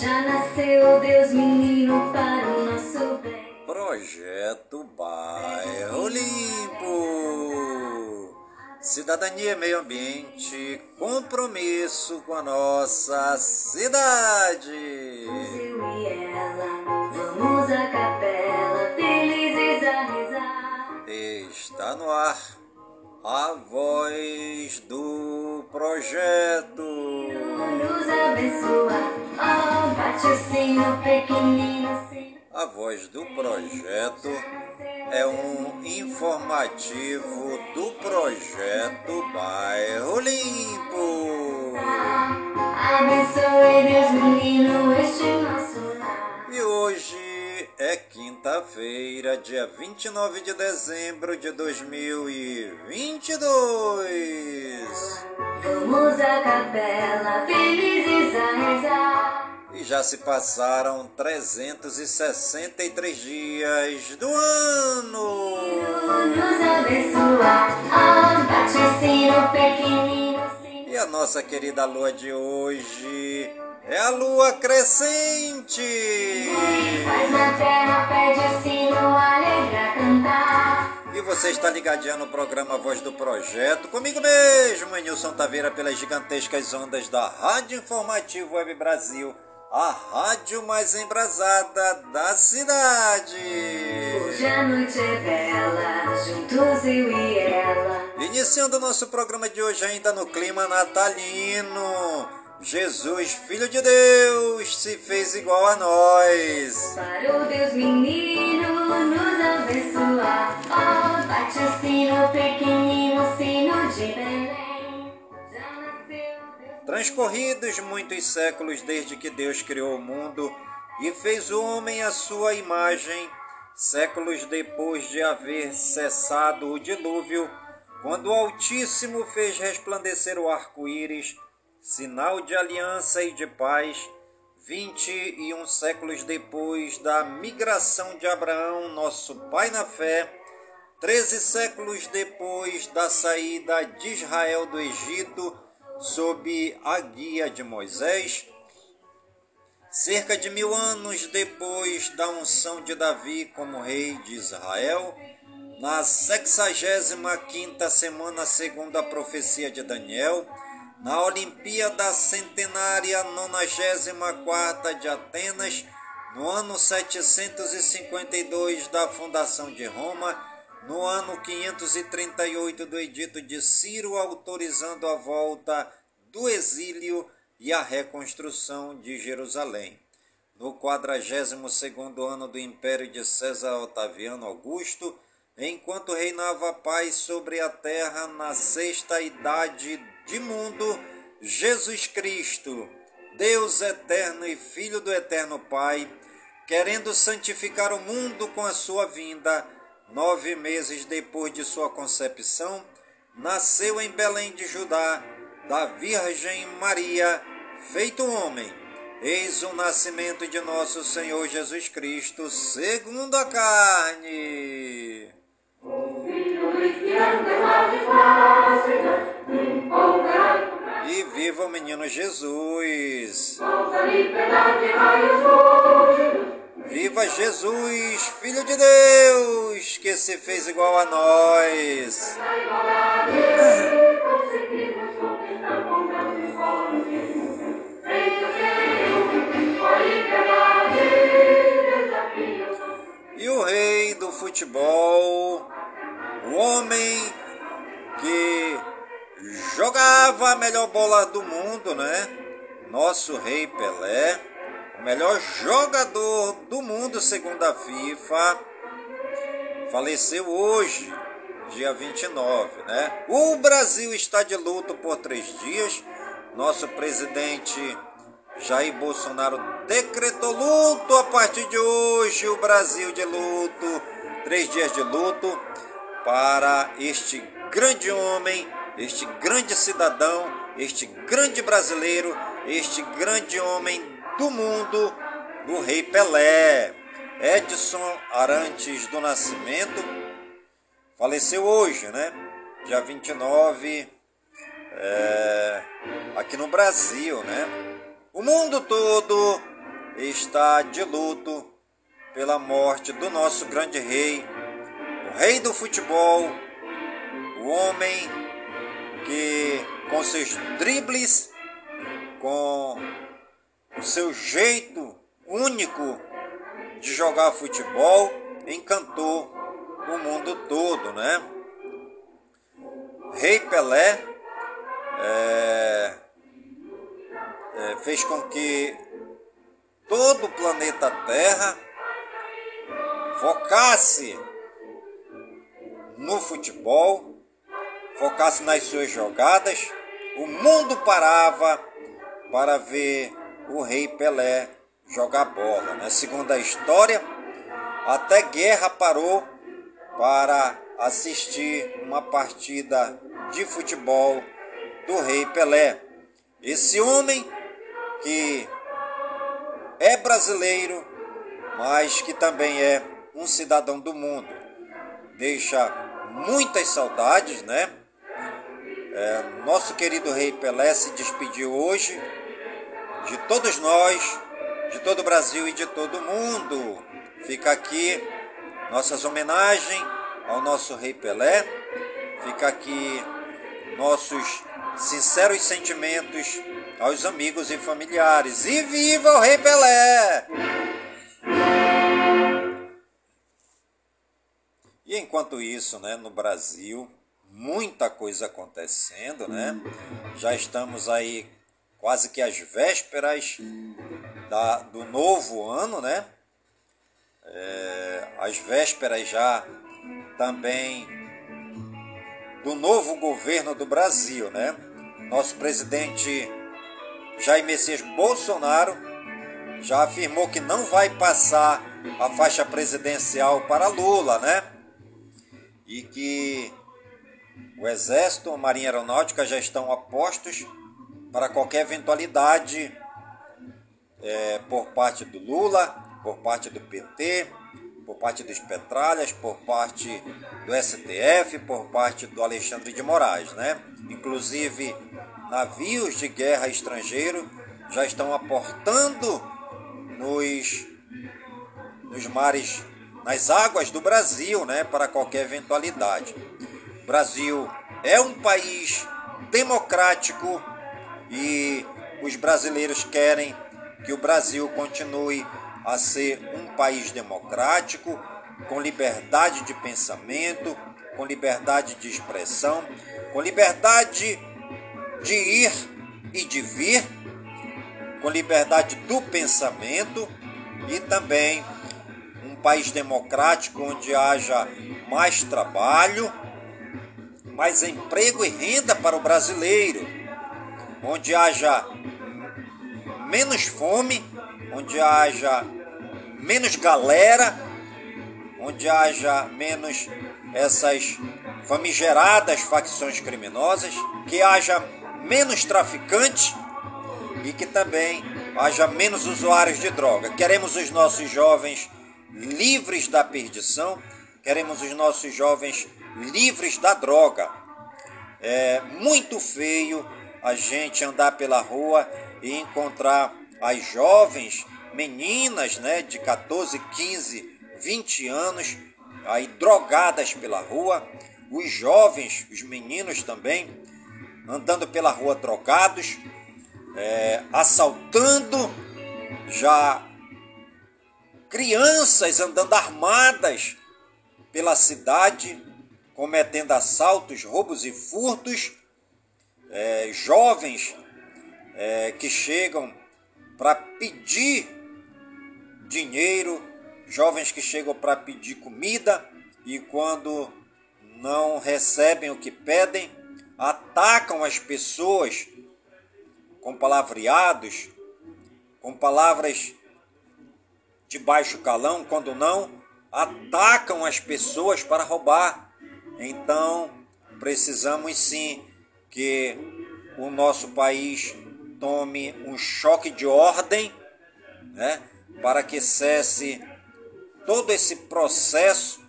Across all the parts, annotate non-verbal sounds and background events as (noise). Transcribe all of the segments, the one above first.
Já nasceu Deus menino para o nosso bem. Projeto Bairro Limpo. Cidadania e meio ambiente, compromisso com a nossa cidade. Eu e ela, vamos à capela, felizes a rezar. Está no ar a voz do projeto. Nos abençoa, oh, bate o sino pequenino. A voz do projeto é um informativo do projeto Bairro Limpo. Abençoe Deus menino este nosso lar. E hoje é quinta-feira, dia 29 de dezembro de 2022. Vamos à capela, felizes a rezar. E já se passaram 363 dias do ano. Nos abençoa, bate o sino pequenino. E a nossa querida lua de hoje é a lua crescente. Na terra, pede o sino, alegra cantar. E você está ligadinho no programa Voz do Projeto, comigo mesmo, Nilson Taveira, pelas gigantescas ondas da Rádio Informativo Web Brasil, a rádio mais embrasada da cidade. Hoje a noite é bela, juntos eu e ela. Iniciando o nosso programa de hoje ainda no clima natalino. Jesus, Filho de Deus, se fez igual a nós. Para o Deus menino nos abençoar. Oh, bate o sino pequenino, sino de Belém. Já nasceu Deus. Transcorridos muitos séculos desde que Deus criou o mundo e fez o homem à sua imagem, séculos depois de haver cessado o dilúvio, quando o Altíssimo fez resplandecer o arco-íris, sinal de aliança e de paz, vinte e um séculos depois da migração de Abraão, nosso pai na fé, treze séculos depois da saída de Israel do Egito, sob a guia de Moisés, cerca de mil anos depois da unção de Davi como rei de Israel, na sexagésima quinta semana segundo a profecia de Daniel, na Olimpíada Centenária nonagésima quarta de Atenas, no ano 752 da fundação de Roma, no ano 538 do edito de Ciro autorizando a volta do exílio e a reconstrução de Jerusalém. No 42º ano do império de César Otaviano Augusto, enquanto reinava a paz sobre a terra na sexta idade de mundo, Jesus Cristo, Deus eterno e Filho do eterno Pai, querendo santificar o mundo com a sua vinda, nove meses depois de sua concepção, nasceu em Belém de Judá, da Virgem Maria, feito homem. Eis o nascimento de nosso Senhor Jesus Cristo, segundo a carne. E viva o menino Jesus! Viva Jesus, Filho de Deus, que se fez igual a nós! E o rei do futebol, o homem que jogava a melhor bola do mundo, né? Nosso rei Pelé, o melhor jogador do mundo segundo a FIFA, faleceu hoje, dia 29, né? O Brasil está de luto por três dias. Nosso presidente Jair Bolsonaro decretou luto a partir de hoje. O Brasil de luto, três dias de luto para este grande homem, este grande cidadão, este grande brasileiro, este grande homem do mundo, o Rei Pelé. Edson Arantes do Nascimento faleceu hoje, né? Dia 29. É, aqui no Brasil, né? O mundo todo está de luto pela morte do nosso grande rei, o rei do futebol, o homem que com seus dribles, com o seu jeito único de jogar futebol, encantou o mundo todo, né? Rei Pelé é, é, fez com que todo o planeta Terra focasse no futebol, focasse nas suas jogadas, o mundo parava para ver o Rei Pelé jogar bola. Né? Segundo a história, até guerra parou para assistir uma partida de futebol do Rei Pelé. Esse homem que é brasileiro, mas que também é um cidadão do mundo. Deixa muitas saudades, né? É, nosso querido Rei Pelé se despediu hoje de todos nós, de todo o Brasil e de todo mundo. Fica aqui nossas homenagens ao nosso Rei Pelé. Fica aqui nossos sinceros sentimentos aos amigos e familiares. E viva o Rei Pelé! E enquanto isso, né, no Brasil, muita coisa acontecendo, né? Já estamos aí quase que às vésperas da, do novo ano, né? É, às vésperas já também do novo governo do Brasil, né? Nosso presidente Jair Messias Bolsonaro já afirmou que não vai passar a faixa presidencial para Lula, né? e que o Exército, a Marinha Aeronáutica já estão apostos para qualquer eventualidade é, por parte do Lula, por parte do PT, por parte dos Petralhas, por parte do STF, por parte do Alexandre de Moraes, né? Inclusive, navios de guerra estrangeiro já estão aportando nos, nos mares nas águas do Brasil, né, para qualquer eventualidade. O Brasil é um país democrático e os brasileiros querem que o Brasil continue a ser um país democrático, com liberdade de pensamento, com liberdade de expressão, com liberdade de ir e de vir, com liberdade do pensamento e também país democrático onde haja mais trabalho, mais emprego e renda para o brasileiro, onde haja menos fome, onde haja menos galera, onde haja menos essas famigeradas facções criminosas, que haja menos traficantes e que também haja menos usuários de droga. Queremos os nossos jovens livres da perdição, queremos os nossos jovens livres da droga. É muito feio a gente andar pela rua e encontrar as jovens meninas, né, de 14, 15, 20 anos, aí drogadas pela rua, os jovens, os meninos também, andando pela rua drogados, é, assaltando já crianças andando armadas pela cidade, cometendo assaltos, roubos e furtos, é, jovens é, que chegam para pedir dinheiro, jovens que chegam para pedir comida e quando não recebem o que pedem, atacam as pessoas com palavreados, com palavras de baixo calão, quando não, atacam as pessoas para roubar. Então, precisamos sim que o nosso país tome um choque de ordem, né, para que cesse todo esse processo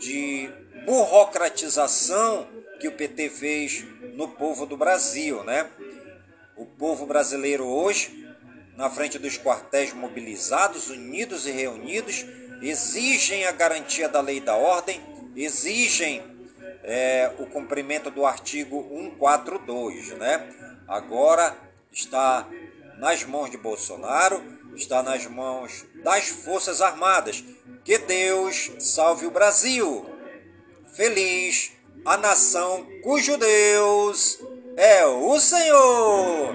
de burocratização que o PT fez no povo do Brasil, né? O povo brasileiro hoje, na frente dos quartéis mobilizados, unidos e reunidos, exigem a garantia da lei e da ordem, exigem é, o cumprimento do artigo 142, né? Agora está nas mãos de Bolsonaro, está nas mãos das Forças Armadas. Que Deus salve o Brasil! Feliz a nação cujo Deus é o Senhor!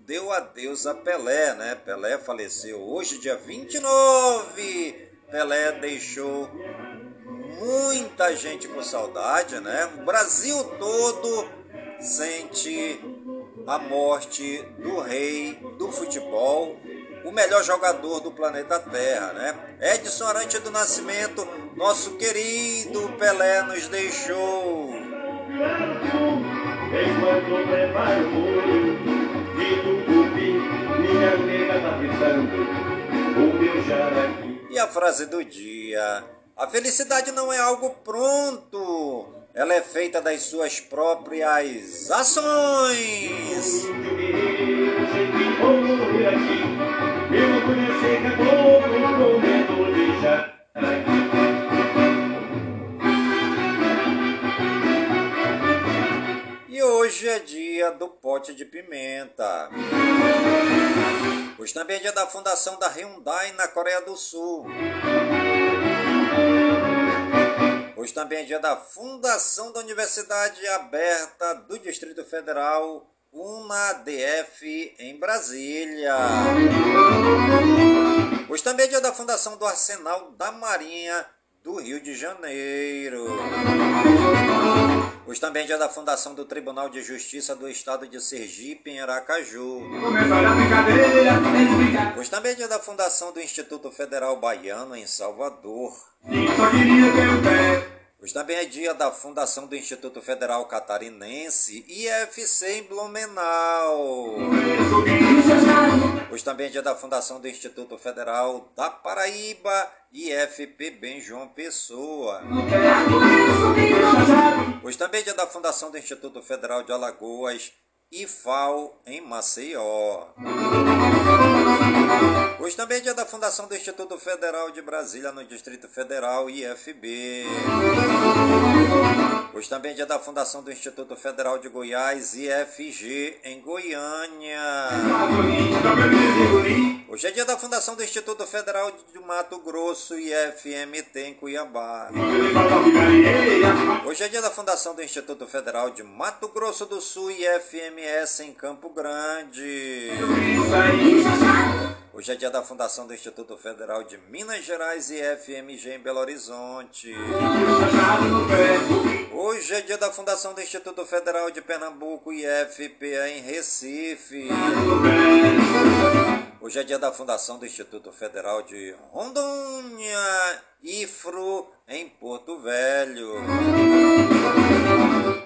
deu adeus a Pelé, né? Pelé faleceu hoje, dia 29. Pelé deixou muita gente com saudade, né? O Brasil todo sente a morte do rei do futebol, o melhor jogador do planeta Terra, né? Edson Arante do Nascimento, nosso querido Pelé nos deixou. E a frase do dia a felicidade não é algo pronto, ela é feita das suas próprias ações. E hoje é dia do pote de pimenta. Hoje também é dia da fundação da Hyundai na Coreia do Sul. Hoje também é dia da fundação da Universidade Aberta do Distrito Federal, UNADF, em Brasília. Hoje também é dia da fundação do Arsenal da Marinha do Rio de Janeiro. Hoje também é dia da fundação do Tribunal de Justiça do Estado de Sergipe, em Aracaju. Hoje também é dia da fundação do Instituto Federal Baiano, em Salvador. Hoje também é dia da fundação do Instituto Federal Catarinense, IFC em Blumenau. Hoje também é dia da fundação do Instituto Federal da Paraíba, IFPB em João Pessoa. Hoje também é dia da fundação do Instituto Federal de Alagoas, IFAL em Maceió. Hoje também é dia da fundação do Instituto Federal de Brasília, no Distrito Federal, IFB. Hoje também é dia da fundação do Instituto Federal de Goiás, IFG, em Goiânia. Hoje é dia da fundação do Instituto Federal de Mato Grosso, IFMT, em Cuiabá. Hoje é dia da fundação do Instituto Federal de Mato Grosso do Sul, IFMS, em Campo Grande. Hoje é dia da fundação do Instituto Federal de Minas Gerais e FMG em Belo Horizonte. Hoje é dia da fundação do Instituto Federal de Pernambuco e FPA em Recife. Hoje é dia da fundação do Instituto Federal de Rondônia, IFRO, em Porto Velho.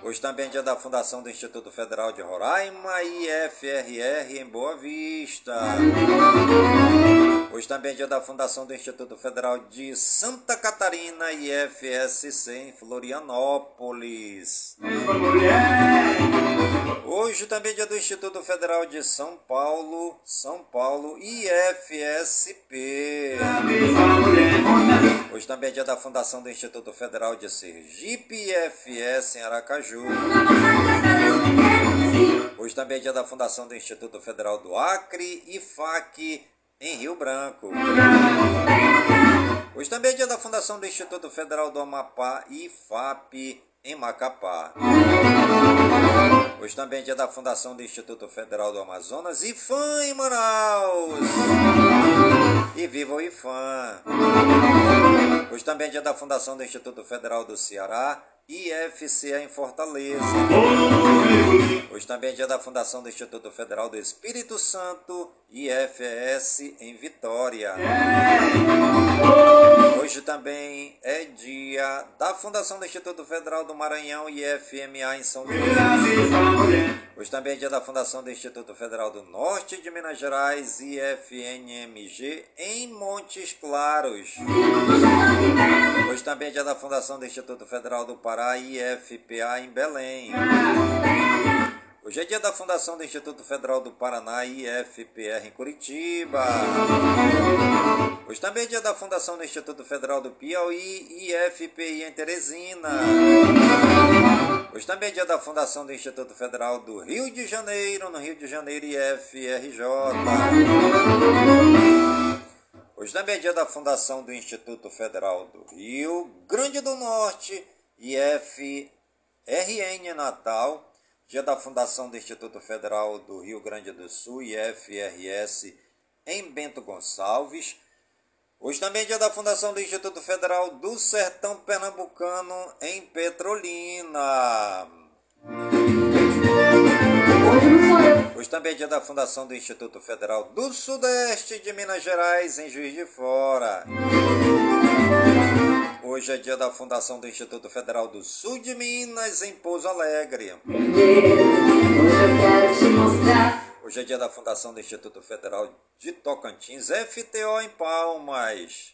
Hoje também é dia da fundação do Instituto Federal de Roraima IFRR em Boa Vista. Hoje também é dia da fundação do Instituto Federal de Santa Catarina e IFSC em Florianópolis. Hoje também é dia do Instituto Federal de São Paulo, São Paulo IFSP. Hoje também é dia da fundação do Instituto Federal de Sergipe IFS em Aracaju. Hoje também é dia da fundação do Instituto Federal do Acre e FAC em Rio Branco. Hoje também é dia da fundação do Instituto Federal do Amapá e FAP em Macapá. Hoje também é dia da fundação do Instituto Federal do Amazonas e FAM em Manaus. e viva o IFAM. Hoje também é dia da fundação do Instituto Federal do Ceará, IFCE em Fortaleza. Hoje também é dia da fundação do Instituto Federal do Espírito Santo, IFES em Vitória. Hoje também é dia da fundação do Instituto Federal do Maranhão, IFMA em São Luís. Hoje também é dia da fundação do Instituto Federal do Norte de Minas Gerais, IFNMG, em Montes Claros. Hoje também é dia da fundação do Instituto Federal do Pará, IFPA, em Belém. Hoje é dia da fundação do Instituto Federal do Paraná, IFPR, em Curitiba. Hoje também é dia da fundação do Instituto Federal do Piauí, IFPI, em Teresina. Hoje também é dia da fundação do Instituto Federal do Rio de Janeiro, no Rio de Janeiro, IFRJ. Hoje também é dia da fundação do Instituto Federal do Rio Grande do Norte, IFRN Natal. Dia da fundação do Instituto Federal do Rio Grande do Sul, IFRS, em Bento Gonçalves. Hoje também é dia da fundação do Instituto Federal do Sertão Pernambucano, em Petrolina. Hoje também é dia da fundação do Instituto Federal do Sudeste de Minas Gerais, em Juiz de Fora. Hoje é dia da fundação do Instituto Federal do Sul de Minas, em Pouso Alegre. Hoje é dia da fundação do Instituto Federal de Tocantins, FTO em Palmas.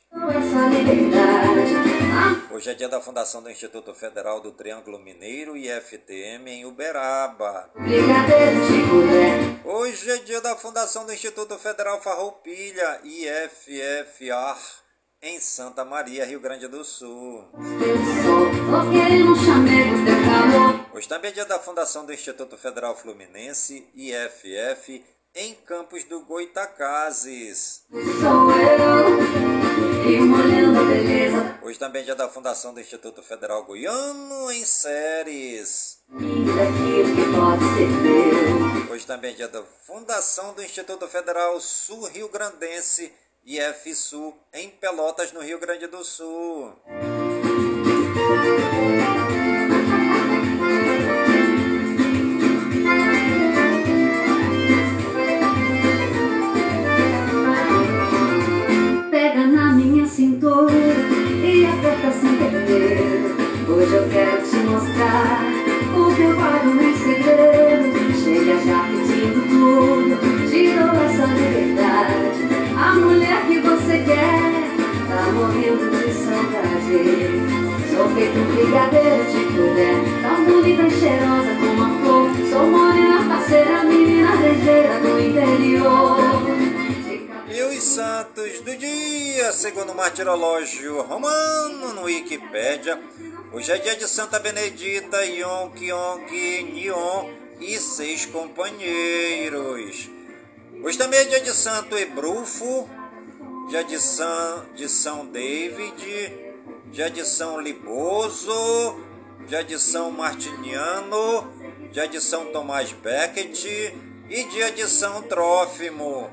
Hoje é dia da fundação do Instituto Federal do Triângulo Mineiro e FTM em Uberaba. Hoje é dia da fundação do Instituto Federal Farroupilha, IFFAR, em Santa Maria, Rio Grande do Sul. Hoje também é dia da fundação do Instituto Federal Fluminense, IFF, em Campos do Goitacazes. Hoje também é dia da fundação do Instituto Federal Goiano, em Séries. Hoje também é dia da fundação do Instituto Federal Sul Rio Grandense, IFSU, em Pelotas, no Rio Grande do Sul. Pega na minha cintura e aperta sem medo. Hoje eu quero te mostrar o que eu guardo em segredo. Chega já pedindo tudo, te dou essa liberdade. A mulher que você quer tá morrendo de saudade. Sou feito um brigadeiro de colher, tão bonita e cheirosa como a flor. Sou morena, parceira, menina ligeira do interior. E os santos do dia, segundo o martirológio romano no Wikipédia. Hoje é dia de Santa Benedita, Yon, Kyong, Nion e seis companheiros. Hoje também é dia de Santo Ebrufo, dia de São, de São David, dia de São Liboso, dia de São Martiniano, dia de São Tomás Becket e dia de São Trófimo.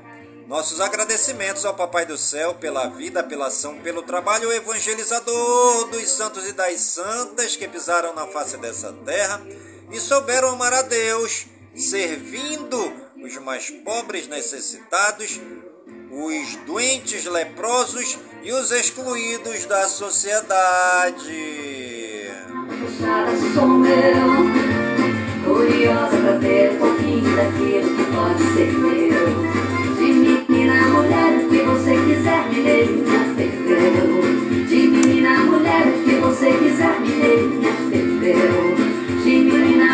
Nossos agradecimentos ao Papai do Céu pela vida, pela ação, pelo trabalho evangelizador dos santos e das santas que pisaram na face dessa terra e souberam amar a Deus, servindo os mais pobres necessitados, os doentes leprosos e os excluídos da sociedade. Curiosa pra ter um pouquinho daquilo que pode ser meu. Mulher, que você quiser, me perdeu. Mulher, que você quiser, me perdeu.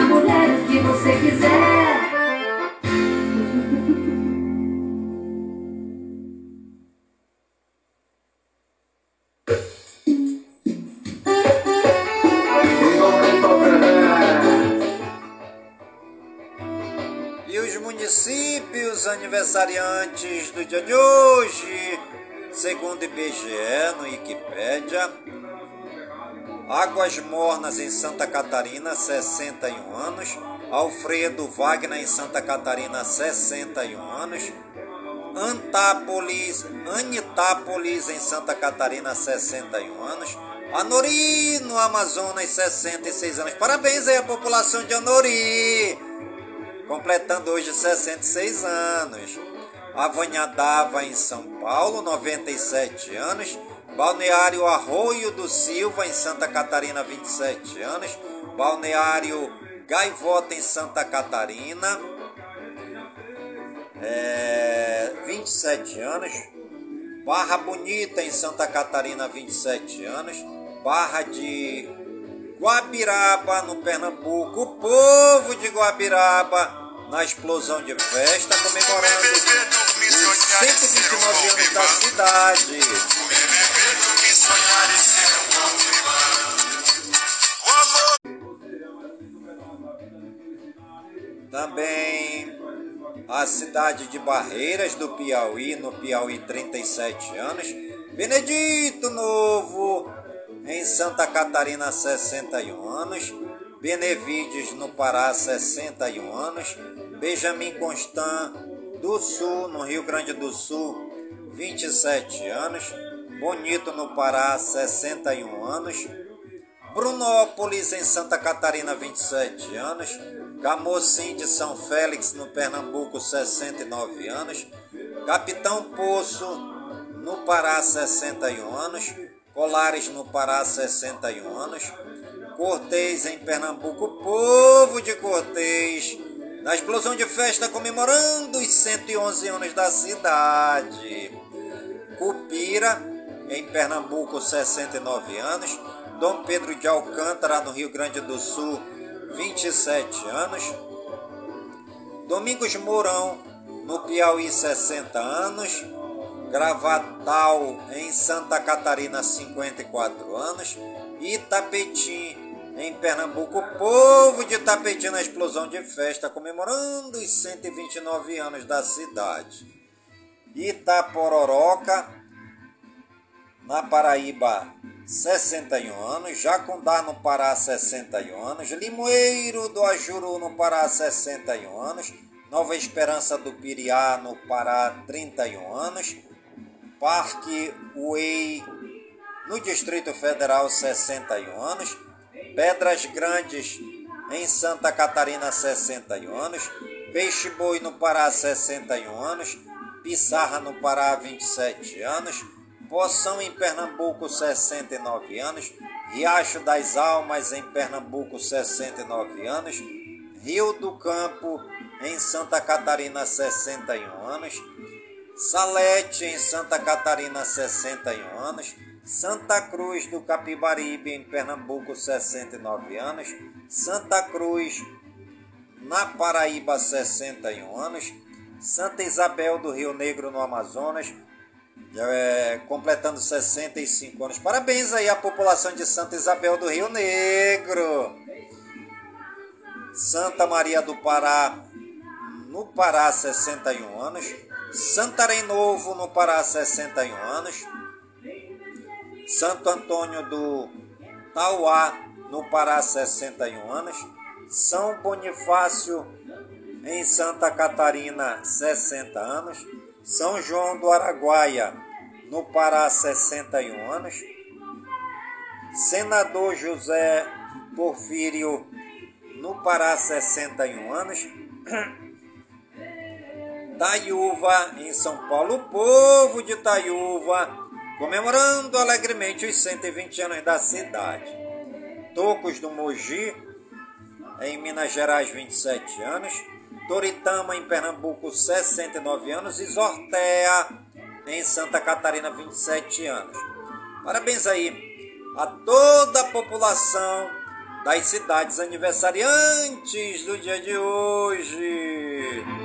Mulher, que você quiser. Aniversariantes do dia de hoje, segundo IBGE no Wikipédia, Águas Mornas em Santa Catarina, 61 anos. Alfredo Wagner em Santa Catarina, 61 anos. Antápolis, Anitápolis, em Santa Catarina, 61 anos. Anori, no Amazonas, 66 anos. Parabéns aí à população de Anori, completando hoje 66 anos. Avanhadava, em São Paulo, 97 anos. Balneário Arroio do Silva, em Santa Catarina, 27 anos. Balneário Gaivota, em Santa Catarina, é, 27 anos. Barra Bonita, em Santa Catarina, 27 anos. Barra de Guabiraba, no Pernambuco. O povo de Guabiraba na explosão de festa, comemorando os 129 anos da cidade. Também a cidade de Barreiras do Piauí, no Piauí 37 anos. Benedito Novo, em Santa Catarina 61 anos. Benevides no Pará 61 anos. Benjamin Constant do Sul, no Rio Grande do Sul, 27 anos. Bonito no Pará, 61 anos. Brunópolis, em Santa Catarina, 27 anos. Camocim de São Félix, no Pernambuco, 69 anos. Capitão Poço, no Pará, 61 anos. Colares, no Pará, 61 anos. Cortês, em Pernambuco, povo de Cortês na explosão de festa comemorando os 111 anos da cidade. Cupira, em Pernambuco, 69 anos. Dom Pedro de Alcântara, no Rio Grande do Sul, 27 anos. Domingos Mourão, no Piauí, 60 anos. Gravatal, em Santa Catarina, 54 anos. Itapetim, em Pernambuco, o povo de Tapetim na explosão de festa, comemorando os 129 anos da cidade. Itapororoca, na Paraíba, 61 anos. Jacundá, no Pará, 61 anos. Limoeiro do Ajuru, no Pará, 61 anos. Nova Esperança do Piriá, no Pará, 31 anos. Parque Uei, no Distrito Federal, 61 anos. Pedras Grandes, em Santa Catarina, 61 anos. Peixe Boi, no Pará, 61 anos. Pissarra, no Pará, 27 anos. Poção, em Pernambuco, 69 anos. Riacho das Almas, em Pernambuco, 69 anos. Rio do Campo, em Santa Catarina, 61 anos. Salete, em Santa Catarina, 61 anos. Santa Cruz do Capibaribe, em Pernambuco, 69 anos. Santa Cruz, na Paraíba, 61 anos. Santa Isabel do Rio Negro, no Amazonas, é, completando 65 anos. Parabéns aí à população de Santa Isabel do Rio Negro. Santa Maria do Pará, no Pará, 61 anos. Santarém Novo, no Pará, 61 anos. Santo Antônio do Tauá, no Pará, 61 anos. São Bonifácio, em Santa Catarina, 60 anos. São João do Araguaia, no Pará, 61 anos. Senador José Porfírio, no Pará, 61 anos. (clears throat) Taiúva, em São Paulo, o povo de Taiúva comemorando alegremente os 120 anos da cidade. Tocos do Mogi, em Minas Gerais, 27 anos. Toritama, em Pernambuco, 69 anos. E Zortea, em Santa Catarina, 27 anos. Parabéns aí a toda a população das cidades aniversariantes do dia de hoje.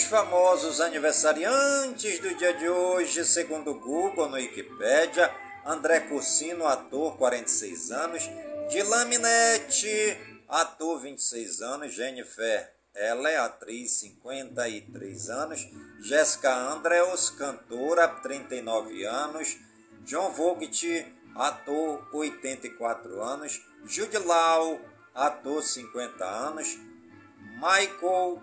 Famosos aniversariantes do dia de hoje, segundo Google no Wikipedia, André Cursino, ator, 46 anos, Dilan Minette, ator, 26 anos, Jennifer ela é atriz, 53 anos, Jéssica Andrews, cantora, 39 anos, John Vogt, ator, 84 anos, Jude Law, ator, 50 anos, Michael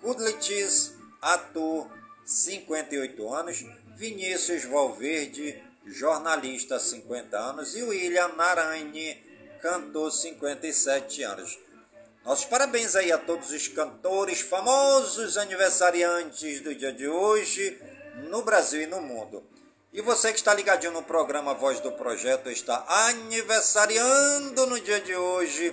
Kudlitis, ator, 58 anos, Vinícius Valverde, jornalista, 50 anos, e William Narine, cantor, 57 anos. Nossos parabéns aí a todos os cantores famosos aniversariantes do dia de hoje, no Brasil e no mundo. E você que está ligadinho no programa Voz do Projeto está aniversariando no dia de hoje.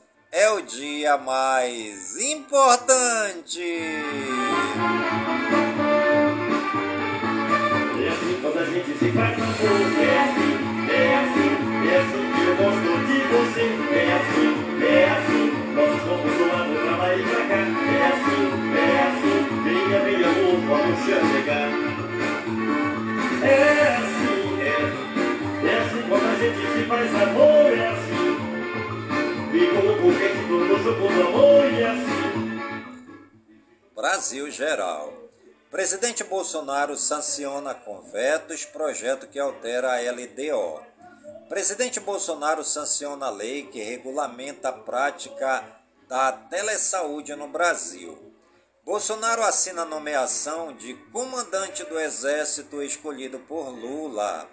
é o dia mais importante. É assim quando a gente se faz amor, é assim, é assim, é assim que eu gosto de você. É assim, é assim, nós vamos voando pra lá e pra cá. É assim, é assim, venha, venha amor, vamos chegar. É assim, é, é assim quando a gente se faz amor, Brasil Geral. Presidente Bolsonaro sanciona com vetos projeto que altera a LDO. Presidente Bolsonaro sanciona a lei que regulamenta a prática da telesaúde no Brasil. Bolsonaro assina a nomeação de comandante do Exército escolhido por Lula.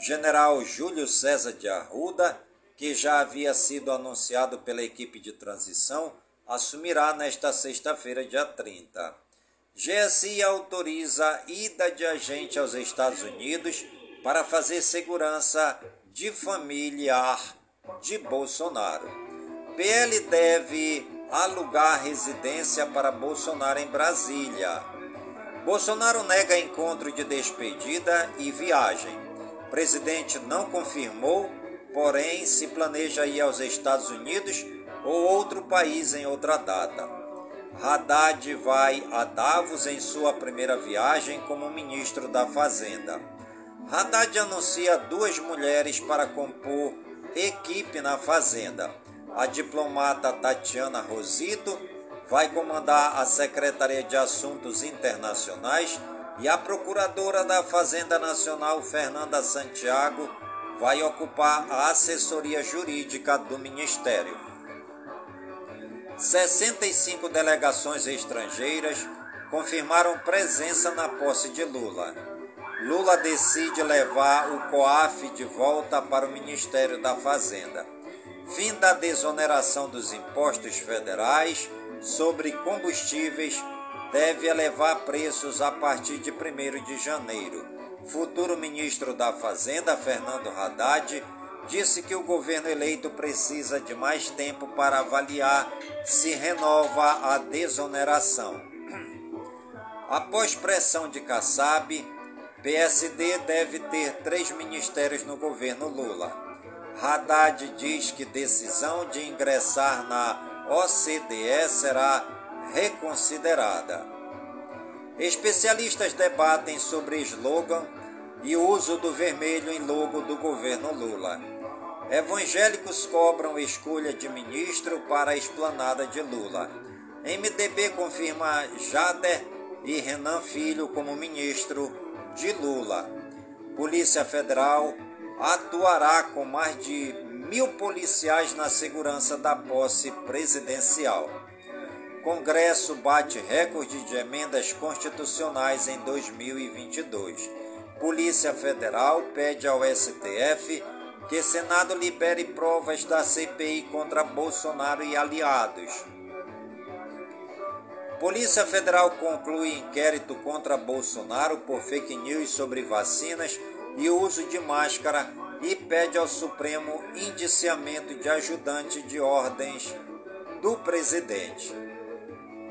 General Júlio César de Arruda que já havia sido anunciado pela equipe de transição, assumirá nesta sexta-feira, dia 30. GSI autoriza ida de agente aos Estados Unidos para fazer segurança de familiar de Bolsonaro. PL deve alugar residência para Bolsonaro em Brasília. Bolsonaro nega encontro de despedida e viagem. Presidente não confirmou porém se planeja ir aos Estados Unidos ou outro país em outra data. Haddad vai a Davos em sua primeira viagem como ministro da Fazenda. Haddad anuncia duas mulheres para compor equipe na Fazenda. A diplomata Tatiana Rosito vai comandar a Secretaria de Assuntos Internacionais e a procuradora da Fazenda Nacional Fernanda Santiago vai ocupar a assessoria jurídica do Ministério. 65 delegações estrangeiras confirmaram presença na posse de Lula. Lula decide levar o COAF de volta para o Ministério da Fazenda. Fim da desoneração dos impostos federais sobre combustíveis deve elevar preços a partir de 1 de janeiro futuro ministro da Fazenda, Fernando Haddad, disse que o governo eleito precisa de mais tempo para avaliar se renova a desoneração. (clears throat) Após pressão de Kassab, PSD deve ter três ministérios no governo Lula. Haddad diz que decisão de ingressar na OCDE será reconsiderada. Especialistas debatem sobre slogan e uso do vermelho em logo do governo Lula. Evangélicos cobram escolha de ministro para a esplanada de Lula. MDB confirma Jader e Renan Filho como ministro de Lula. Polícia Federal atuará com mais de mil policiais na segurança da posse presidencial. Congresso bate recorde de emendas constitucionais em 2022. Polícia Federal pede ao STF que Senado libere provas da CPI contra Bolsonaro e aliados. Polícia Federal conclui inquérito contra Bolsonaro por fake news sobre vacinas e uso de máscara e pede ao Supremo indiciamento de ajudante de ordens do presidente.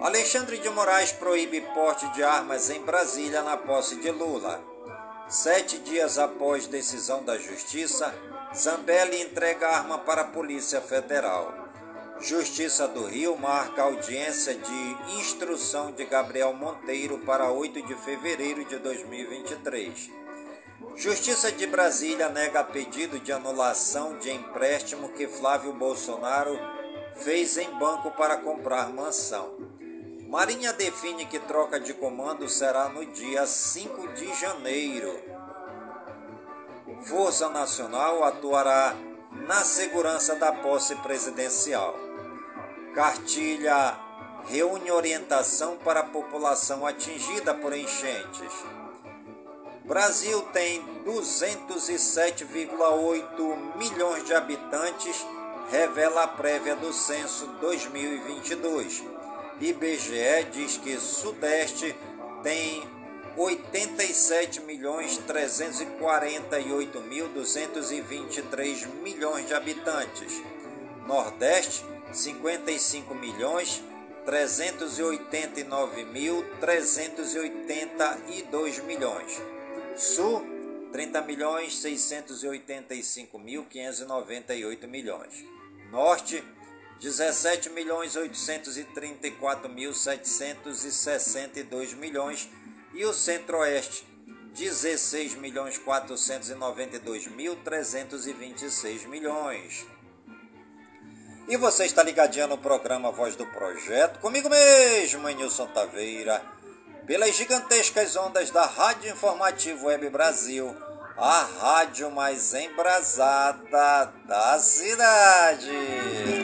Alexandre de Moraes proíbe porte de armas em Brasília na posse de Lula. Sete dias após decisão da Justiça, Zambelli entrega arma para a Polícia Federal. Justiça do Rio marca audiência de instrução de Gabriel Monteiro para 8 de fevereiro de 2023. Justiça de Brasília nega pedido de anulação de empréstimo que Flávio Bolsonaro fez em banco para comprar mansão. Marinha define que troca de comando será no dia 5 de janeiro. Força Nacional atuará na segurança da posse presidencial. Cartilha reúne orientação para a população atingida por enchentes. Brasil tem 207,8 milhões de habitantes, revela a prévia do censo 2022. IBGE diz que Sudeste tem 87 milhões 348 mil 223 milhões de habitantes. Nordeste 55 milhões 389 mil 382 milhões. Sul 30 milhões 685 mil 598 milhões. Norte 17 milhões 834 mil 762 milhões e o Centro-Oeste 16 milhões 492 mil 326 milhões. E você está ligadinho no programa Voz do Projeto, comigo mesmo, Nilson Taveira, pelas gigantescas ondas da Rádio Informativo Web Brasil, a rádio mais embrasada da cidade.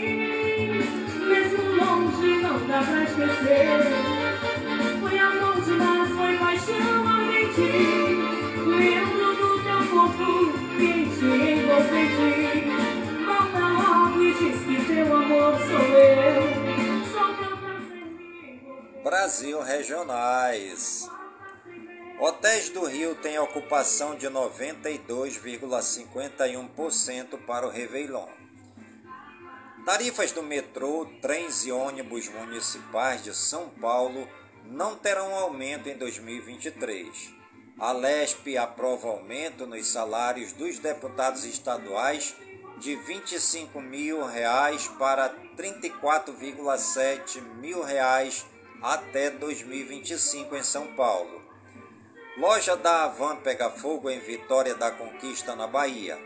Brasil Regionais. Hotéis do Rio têm ocupação de 92,51% para o Réveillon. Tarifas do metrô, trens e ônibus municipais de São Paulo não terão aumento em 2023. A Lesp aprova aumento nos salários dos deputados estaduais de 25 mil reais para 34,7 mil reais até 2025 em São Paulo. Loja da Avan pega fogo em Vitória da Conquista, na Bahia.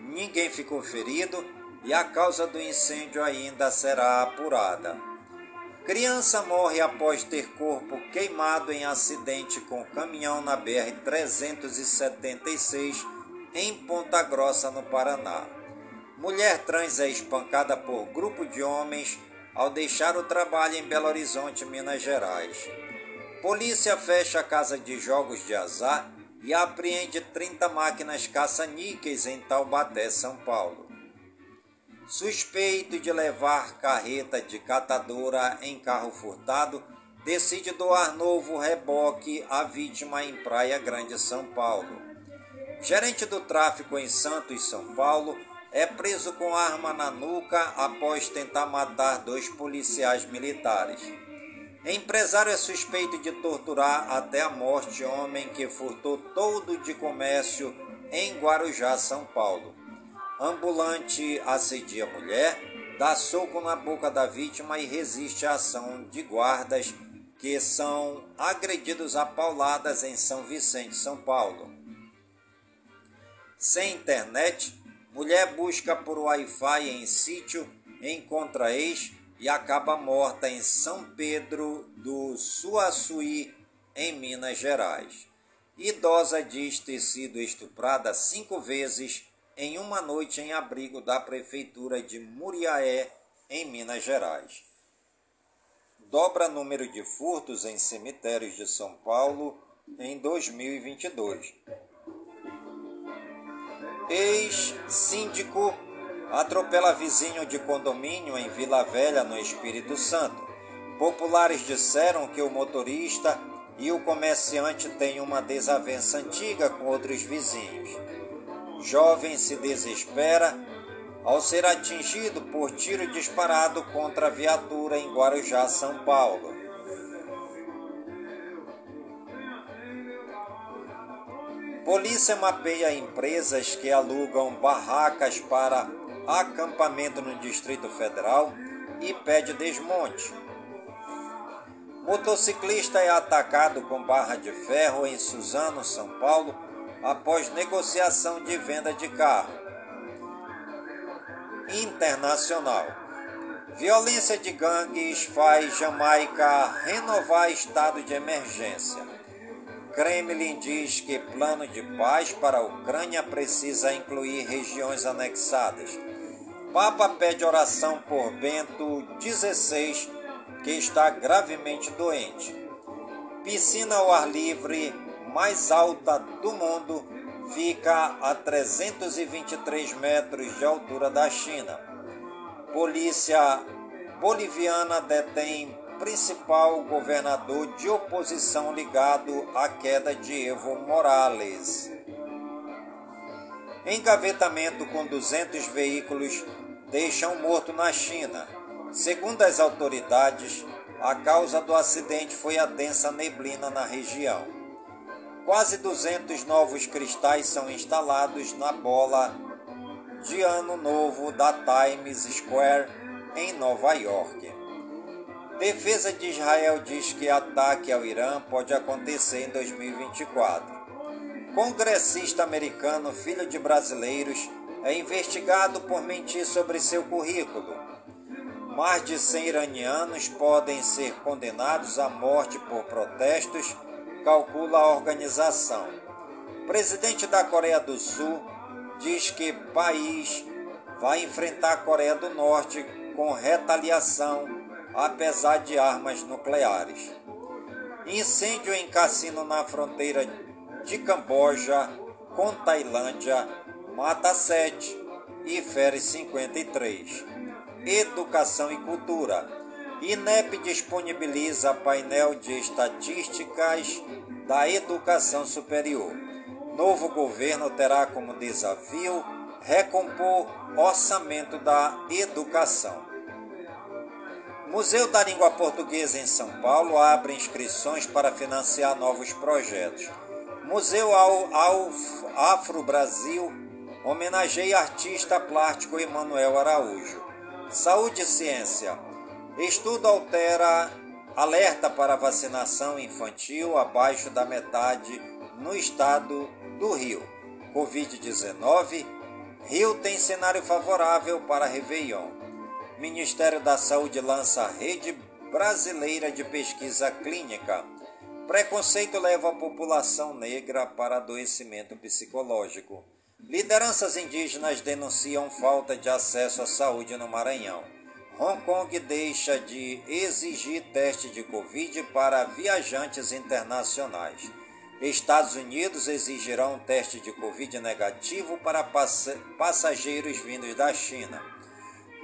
Ninguém ficou ferido e a causa do incêndio ainda será apurada. Criança morre após ter corpo queimado em acidente com caminhão na BR-376 em Ponta Grossa, no Paraná. Mulher trans é espancada por grupo de homens ao deixar o trabalho em Belo Horizonte, Minas Gerais. Polícia fecha a casa de jogos de azar e apreende 30 máquinas caça-níqueis em Taubaté, São Paulo. Suspeito de levar carreta de catadora em carro furtado, decide doar novo reboque à vítima em Praia Grande, São Paulo. Gerente do tráfico em Santos, São Paulo, é preso com arma na nuca após tentar matar dois policiais militares. Empresário é suspeito de torturar até a morte homem que furtou todo de comércio em Guarujá, São Paulo. Ambulante assedia mulher, dá soco na boca da vítima e resiste à ação de guardas que são agredidos a pauladas em São Vicente, São Paulo. Sem internet, mulher busca por Wi-Fi em sítio, encontra ex e acaba morta em São Pedro do Suaçuí, em Minas Gerais. Idosa diz ter sido estuprada cinco vezes em uma noite em abrigo da Prefeitura de Muriaé, em Minas Gerais. Dobra número de furtos em cemitérios de São Paulo em 2022. Ex-síndico atropela vizinho de condomínio em Vila Velha, no Espírito Santo. Populares disseram que o motorista e o comerciante têm uma desavença antiga com outros vizinhos. Jovem se desespera ao ser atingido por tiro disparado contra a viatura em Guarujá, São Paulo. Polícia mapeia empresas que alugam barracas para acampamento no Distrito Federal e pede desmonte. Motociclista é atacado com barra de ferro em Suzano, São Paulo, após negociação de venda de carro. Internacional. Violência de gangues faz Jamaica renovar estado de emergência. Kremlin diz que plano de paz para a Ucrânia precisa incluir regiões anexadas. Papa pede oração por Bento XVI, que está gravemente doente. Piscina ao ar livre mais alta do mundo fica a 323 metros de altura da China. Polícia boliviana detém principal governador de oposição ligado à queda de Evo Morales. Engavetamento com 200 veículos deixa um morto na China. Segundo as autoridades, a causa do acidente foi a densa neblina na região. Quase 200 novos cristais são instalados na bola de Ano Novo da Times Square, em Nova York. Defesa de Israel diz que ataque ao Irã pode acontecer em 2024. Congressista americano, filho de brasileiros, é investigado por mentir sobre seu currículo. Mais de 100 iranianos podem ser condenados à morte por protestos, calcula a organização. Presidente da Coreia do Sul diz que país vai enfrentar a Coreia do Norte com retaliação apesar de armas nucleares. Incêndio em cassino na fronteira de Camboja com Tailândia mata 7 e fere 53. Educação e cultura. INEP disponibiliza painel de estatísticas da educação superior. Novo governo terá como desafio recompor orçamento da educação. Museu da Língua Portuguesa em São Paulo abre inscrições para financiar novos projetos. Museu Afro Brasil homenageia artista plástico Emanuel Araújo. Saúde e ciência. Estudo altera alerta para vacinação infantil abaixo da metade no estado do Rio. Covid-19. Rio tem cenário favorável para Réveillon. Ministério da Saúde lança Rede Brasileira de Pesquisa Clínica. Preconceito leva a população negra para adoecimento psicológico. Lideranças indígenas denunciam falta de acesso à saúde no Maranhão. Hong Kong deixa de exigir teste de Covid para viajantes internacionais. Estados Unidos exigirão teste de Covid negativo para passageiros vindos da China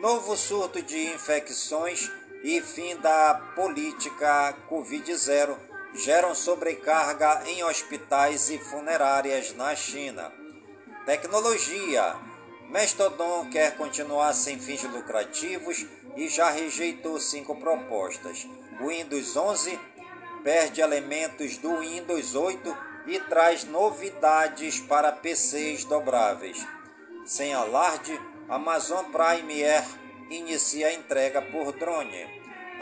novo surto de infecções e fim da política Covid-0 geram sobrecarga em hospitais e funerárias na China. Tecnologia. Mastodon quer continuar sem fins lucrativos e já rejeitou cinco propostas. Windows 11 perde elementos do Windows 8 e traz novidades para PCs dobráveis. Sem alarde, Amazon Prime Air inicia a entrega por drone.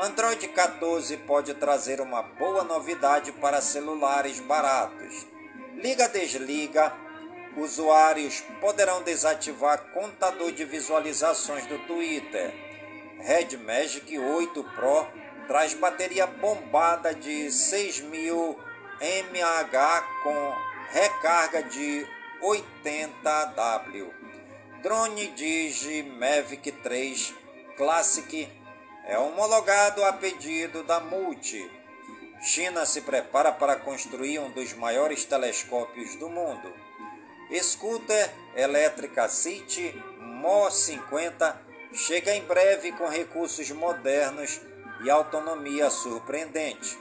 Android 14 pode trazer uma boa novidade para celulares baratos. Liga-desliga. Usuários poderão desativar contador de visualizações do Twitter. Red Magic 8 Pro traz bateria bombada de 6000 mAh com recarga de 80W. Drone Digi Mavic 3 Classic é homologado a pedido da Multi. China se prepara para construir um dos maiores telescópios do mundo. Scooter elétrica City Mo 50 chega em breve com recursos modernos e autonomia surpreendente.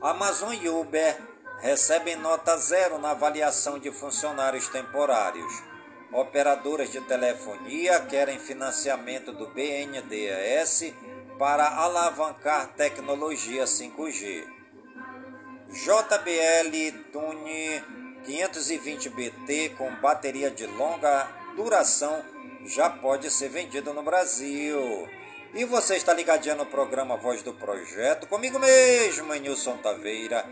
Amazon e Uber recebem nota zero na avaliação de funcionários temporários. Operadoras de telefonia querem financiamento do BNDES para alavancar tecnologia 5G. JBL Tune 520BT com bateria de longa duração já pode ser vendido no Brasil. E você está ligadinho no programa Voz do Projeto, comigo mesmo, Nilson Taveira,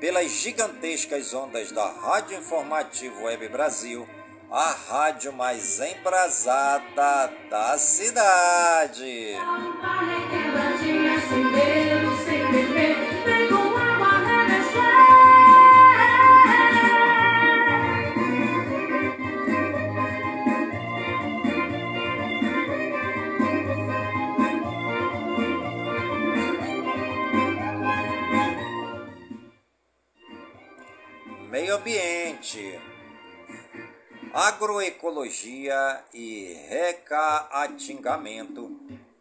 pelas gigantescas ondas da Rádio Informativo Web Brasil, a rádio mais embrasada da cidade. meio ambiente, agroecologia e recaatingamento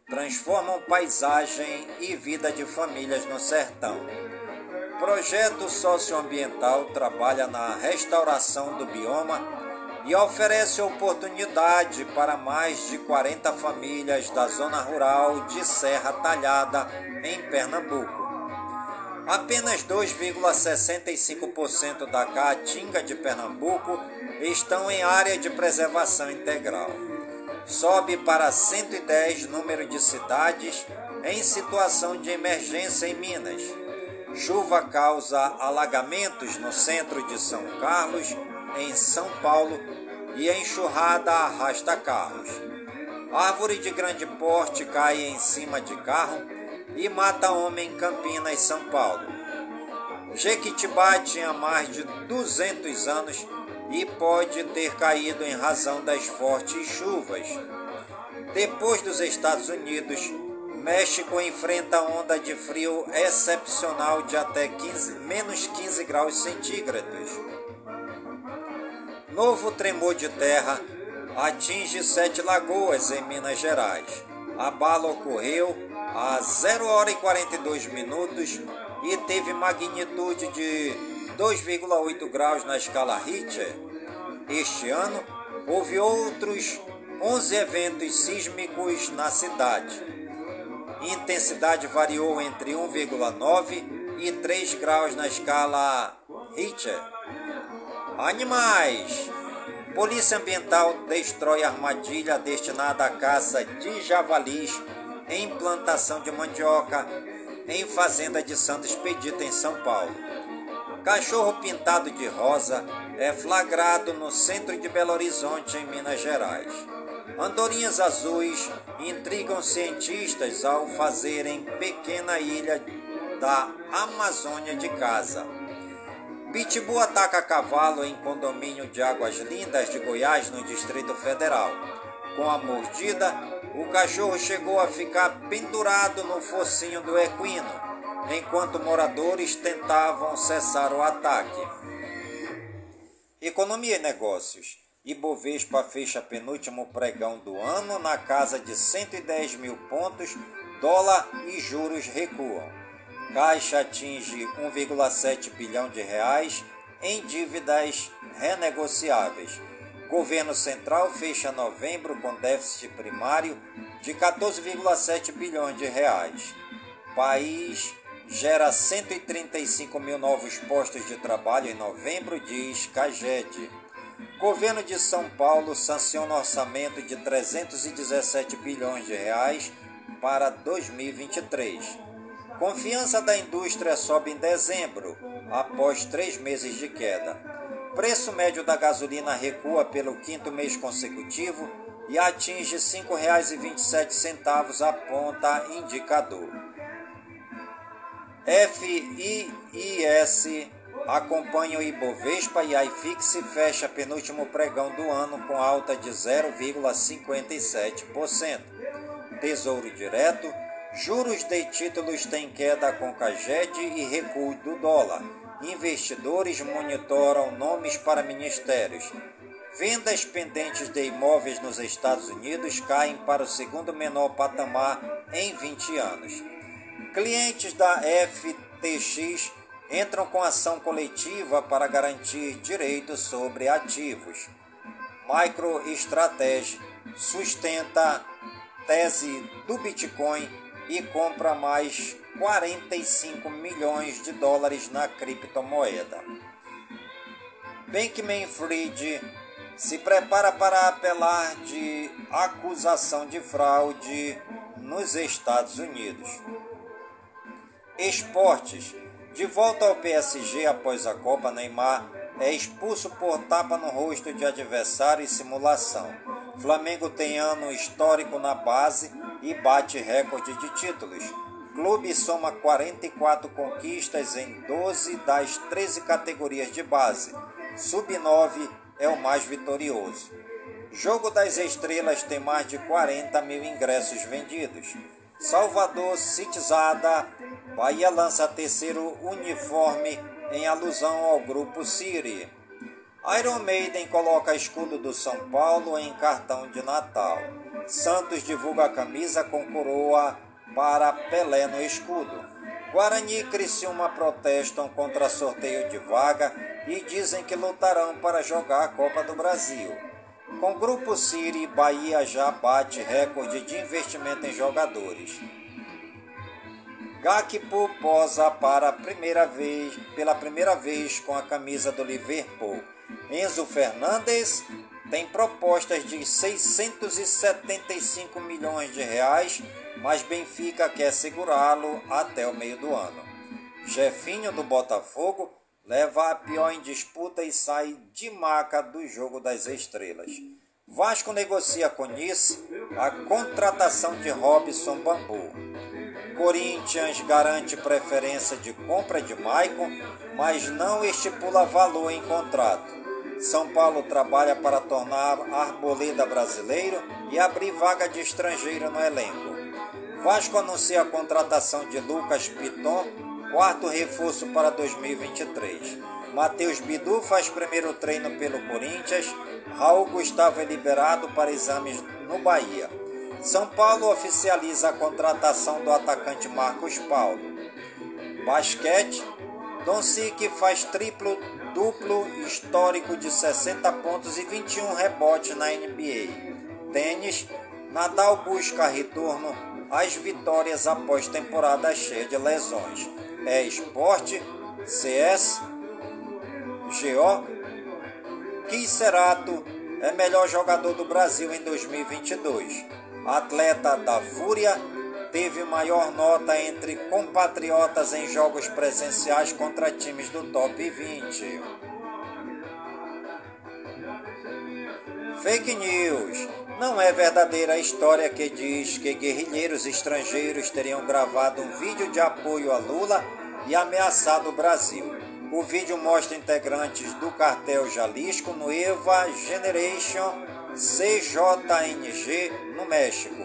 transformam paisagem e vida de famílias no sertão. Projeto socioambiental trabalha na restauração do bioma e oferece oportunidade para mais de 40 famílias da zona rural de Serra Talhada, em Pernambuco. Apenas 2,65% da caatinga de Pernambuco estão em área de preservação integral. Sobe para 110 número de cidades em situação de emergência em Minas. Chuva causa alagamentos no centro de São Carlos, em São Paulo, e enxurrada arrasta carros. Árvore de grande porte cai em cima de carro e mata homem em Campinas, São Paulo. Jequitibá tinha mais de 200 anos e pode ter caído em razão das fortes chuvas. Depois dos Estados Unidos, México enfrenta onda de frio excepcional de até 15, menos 15 graus centígrados. Novo tremor de terra atinge Sete Lagoas, em Minas Gerais. A bala ocorreu a 0 hora e 42 minutos e teve magnitude de 2,8 graus na escala Richter. Este ano, houve outros 11 eventos sísmicos na cidade. Intensidade variou entre 1,9 e 3 graus na escala Richter. Animais. Polícia Ambiental destrói armadilha destinada à caça de javalis em plantação de mandioca em fazenda de Santo Expedito, em São Paulo. Cachorro pintado de rosa é flagrado no centro de Belo Horizonte, em Minas Gerais. Andorinhas azuis intrigam cientistas ao fazerem pequena ilha da Amazônia de casa. Pitbull ataca cavalo em condomínio de Águas Lindas de Goiás, no Distrito Federal. Com a mordida, o cachorro chegou a ficar pendurado no focinho do equino, enquanto moradores tentavam cessar o ataque. Economia e negócios. Ibovespa fecha penúltimo pregão do ano na casa de 110 mil pontos, dólar e juros recuam. Caixa atinge 1,7 bilhão de reais em dívidas renegociáveis. Governo Central fecha novembro com déficit primário de 14,7 bilhões de reais. País gera 135 mil novos postos de trabalho em novembro, diz Caged. Governo de São Paulo sanciona orçamento de 317 bilhões de reais para 2023. Confiança da indústria sobe em dezembro, após três meses de queda. Preço médio da gasolina recua pelo quinto mês consecutivo e atinge R$ 5,27, aponta indicador. FIIS acompanha o Ibovespa e a IFIX fecha penúltimo pregão do ano com alta de 0,57%. Tesouro Direto, juros de títulos têm queda com Caged e recuo do dólar. Investidores monitoram nomes para ministérios. Vendas pendentes de imóveis nos Estados Unidos caem para o segundo menor patamar em 20 anos. Clientes da FTX entram com ação coletiva para garantir direitos sobre ativos. MicroStrategy sustenta tese do Bitcoin e compra mais 45 milhões de dólares na criptomoeda. Bankman-Fried se prepara para apelar de acusação de fraude nos Estados Unidos. Esportes. De volta ao PSG após a Copa, Neymar é expulso por tapa no rosto de adversário e simulação. Flamengo tem ano histórico na base e bate recorde de títulos. Clube soma 44 conquistas em 12 das 13 categorias de base. Sub-9 é o mais vitorioso. Jogo das Estrelas tem mais de 40 mil ingressos vendidos. Salvador Citizada, Bahia lança terceiro uniforme em alusão ao grupo Siri. Iron Maiden coloca escudo do São Paulo em cartão de Natal. Santos divulga a camisa com coroa para Pelé no escudo. Guarani e Criciúma protestam contra sorteio de vaga e dizem que lutarão para jogar a Copa do Brasil. Com Grupo Siri, Bahia já bate recorde de investimento em jogadores. Gakpo posa para primeira vez, pela primeira vez com a camisa do Liverpool. Enzo Fernandes tem propostas de 675 milhões de reais, mas Benfica quer segurá-lo até o meio do ano. Jefinho do Botafogo leva a pior em disputa e sai de maca do jogo das estrelas. Vasco negocia com Nice a contratação de Robson Bambu. Corinthians garante preferência de compra de Maicon, mas não estipula valor em contrato. São Paulo trabalha para tornar Arboleda brasileiro e abrir vaga de estrangeiro no elenco. Vasco anuncia a contratação de Lucas Piton quarto reforço para 2023. Matheus Bidu faz primeiro treino pelo Corinthians. Raul Gustavo é liberado para exames no Bahia. São Paulo oficializa a contratação do atacante Marcos Paulo. Basquete. Doncic faz triplo duplo histórico de 60 pontos e 21 rebotes na NBA. Tênis. Nadal busca retorno às vitórias após temporada cheia de lesões é Esporte, CS, GO. Quiserato é melhor jogador do Brasil em 2022. Atleta da Fúria teve maior nota entre compatriotas em jogos presenciais contra times do top 20. Fake News. Não é verdadeira a história que diz que guerrilheiros estrangeiros teriam gravado um vídeo de apoio a Lula e ameaçado o Brasil. O vídeo mostra integrantes do cartel Jalisco no EVA Generation CJNG no México.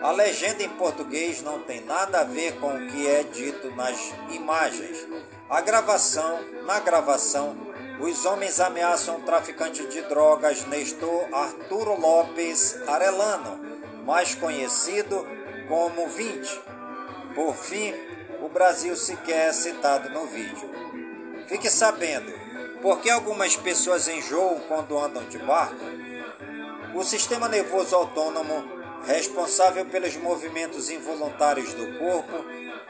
A legenda em português não tem nada a ver com o que é dito nas imagens. A gravação, na gravação, os homens ameaçam o traficante de drogas Nestor Arturo Lopes Arellano, mais conhecido como 20. Por fim, o Brasil sequer é citado no vídeo. Fique sabendo, por que algumas pessoas enjoam quando andam de barco? O sistema nervoso autônomo, responsável pelos movimentos involuntários do corpo,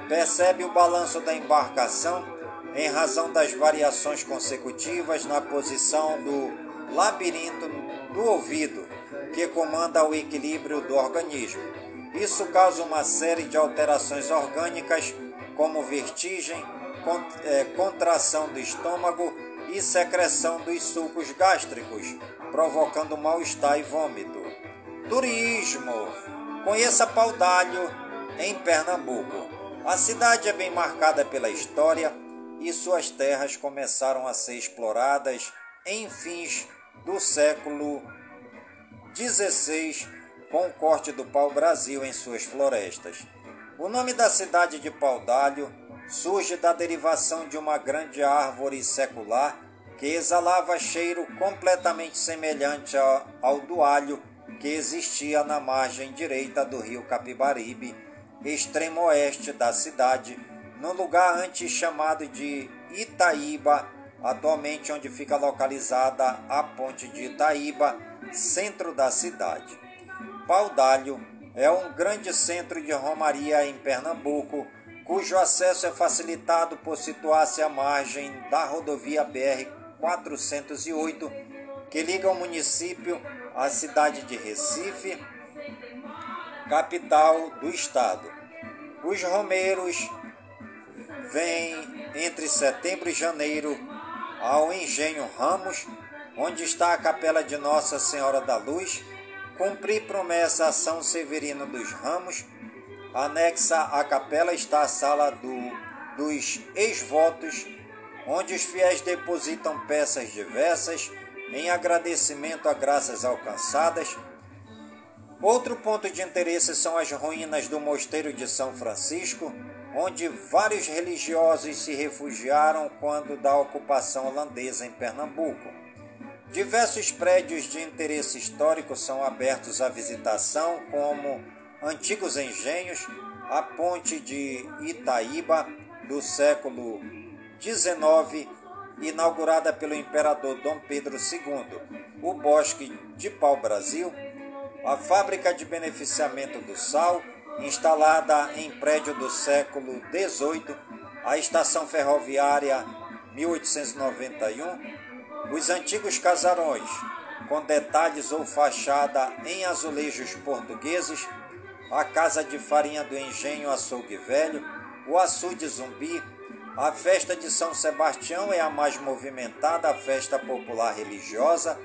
percebe o balanço da embarcação em razão das variações consecutivas na posição do labirinto do ouvido, que comanda o equilíbrio do organismo. Isso causa uma série de alterações orgânicas como vertigem, é, contração do estômago e secreção dos sucos gástricos, provocando mal-estar e vômito. Turismo. Conheça Paudalho, em Pernambuco. A cidade é bem marcada pela história e suas terras começaram a ser exploradas em fins do século XVI com o corte do pau-brasil em suas florestas. O nome da cidade de Paudalho surge da derivação de uma grande árvore secular que exalava cheiro completamente semelhante ao do alho que existia na margem direita do rio Capibaribe, extremo oeste da cidade, no lugar antes chamado de Itaíba, atualmente onde fica localizada a ponte de Itaíba, centro da cidade. Paudalho é um grande centro de romaria em Pernambuco, cujo acesso é facilitado por situar-se à margem da rodovia BR 408, que liga o município à cidade de Recife, capital do estado. Os romeiros vêm entre setembro e janeiro ao Engenho Ramos, onde está a capela de Nossa Senhora da Luz, cumprir promessa a São Severino dos Ramos. Anexa à capela está a sala do, dos ex-votos, onde os fiéis depositam peças diversas em agradecimento a graças alcançadas. Outro ponto de interesse são as ruínas do Mosteiro de São Francisco, onde vários religiosos se refugiaram quando da ocupação holandesa em Pernambuco. Diversos prédios de interesse histórico são abertos à visitação, como antigos engenhos, a ponte de Itaíba do século XIX, inaugurada pelo imperador Dom Pedro II, o Bosque de Pau-Brasil, a fábrica de beneficiamento do sal instalada em prédio do século XVIII, a estação ferroviária 1891, os antigos casarões, com detalhes ou fachada em azulejos portugueses, a casa de farinha do engenho Açougue Velho, o açude Zumbi, a festa de São Sebastião é a mais movimentada festa popular religiosa,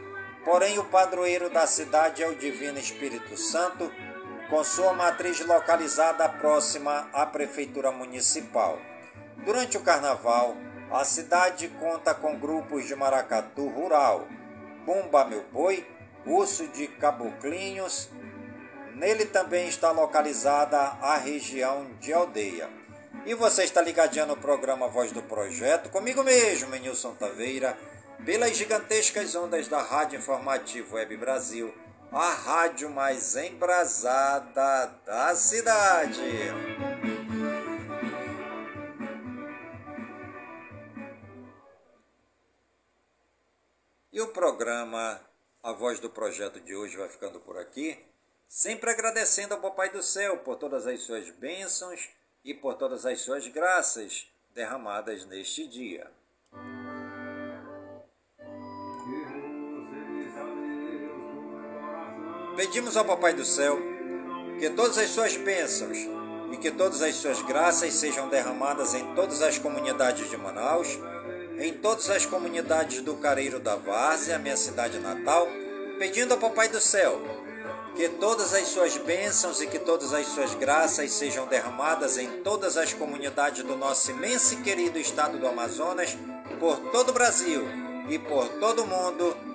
porém o padroeiro da cidade é o Divino Espírito Santo, com sua matriz localizada próxima à Prefeitura Municipal. Durante o Carnaval, a cidade conta com grupos de maracatu rural, Bumba Meu Boi, Urso de Caboclinhos. Nele também está localizada a região de Aldeia. E você está ligadinho no programa Voz do Projeto, comigo mesmo, Menilson Taveira, pelas gigantescas ondas da Rádio Informativo Web Brasil a rádio mais embrasada da cidade. E o programa A Voz do Projeto de hoje vai ficando por aqui, sempre agradecendo ao Papai do Céu por todas as suas bênçãos e por todas as suas graças derramadas neste dia. Pedimos ao Papai do Céu que todas as suas bênçãos e que todas as suas graças sejam derramadas em todas as comunidades de Manaus, em todas as comunidades do Careiro da Várzea, minha cidade natal, pedindo ao Papai do Céu que todas as suas bênçãos e que todas as suas graças sejam derramadas em todas as comunidades do nosso imenso e querido estado do Amazonas, por todo o Brasil e por todo o mundo